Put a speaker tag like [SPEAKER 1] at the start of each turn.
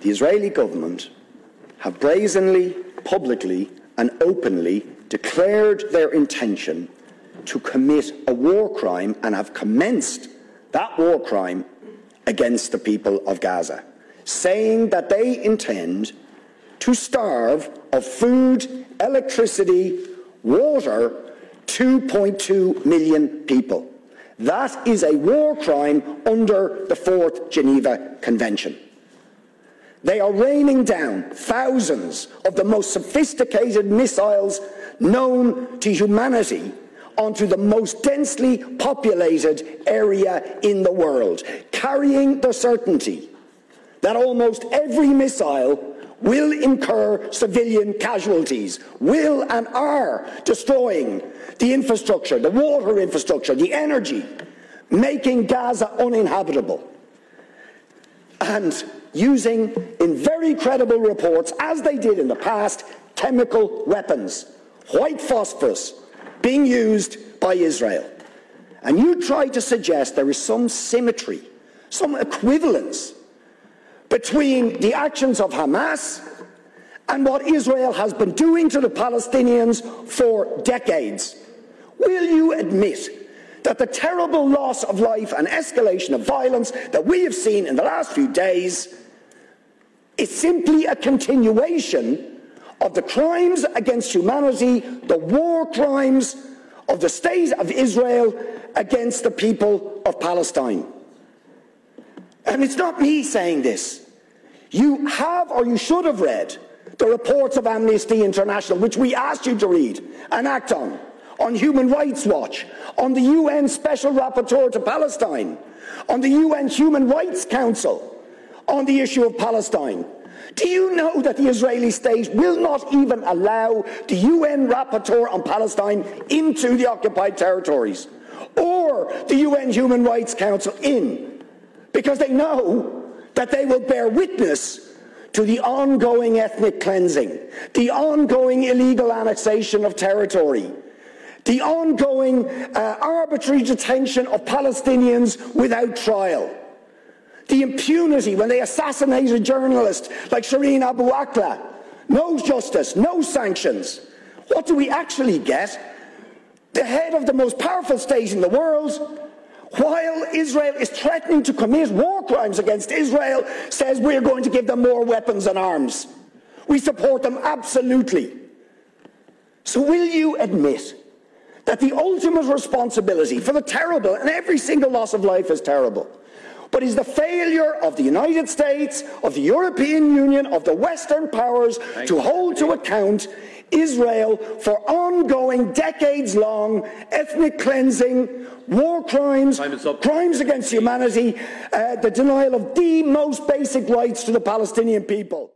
[SPEAKER 1] the Israeli government have brazenly, publicly, and openly declared their intention to commit a war crime and have commenced that war crime against the people of Gaza, saying that they intend to starve of food, electricity, water 2.2 million people. That is a war crime under the Fourth Geneva Convention. They are raining down thousands of the most sophisticated missiles known to humanity onto the most densely populated area in the world, carrying the certainty that almost every missile will incur civilian casualties, will and are destroying the infrastructure, the water infrastructure, the energy, making Gaza uninhabitable. And using, in very credible reports, as they did in the past, chemical weapons, white phosphorus, being used by Israel. And you try to suggest there is some symmetry, some equivalence between the actions of Hamas and what Israel has been doing to the Palestinians for decades. Will you admit that the terrible loss of life and escalation of violence that we have seen in the last few days is simply a continuation of the crimes against humanity, the war crimes of the state of Israel against the people of Palestine? And it's not me saying this. You have or you should have read the reports of Amnesty International, which we asked you to read and act on, on Human Rights Watch, on the UN Special Rapporteur to Palestine, on the UN Human Rights Council, on the issue of Palestine. Do you know that the Israeli state will not even allow the UN Rapporteur on Palestine into the occupied territories or the UN Human Rights Council in? Because they know that they will bear witness to the ongoing ethnic cleansing, the ongoing illegal annexation of territory, the ongoing uh, arbitrary detention of Palestinians without trial, the impunity when they assassinate a journalist like Shireen Abu Akleh. No justice, no sanctions. What do we actually get? The head of the most powerful state in the world while Israel is threatening to commit war crimes against Israel, says we're going to give them more weapons and arms. We support them absolutely. So, will you admit that the ultimate responsibility for the terrible, and every single loss of life is terrible, but is the failure of the United States, of the European Union, of the Western powers Thank to hold to account Israel for ongoing, decades long ethnic cleansing, war crimes, crimes against humanity, uh, the denial of the most basic rights to the Palestinian people.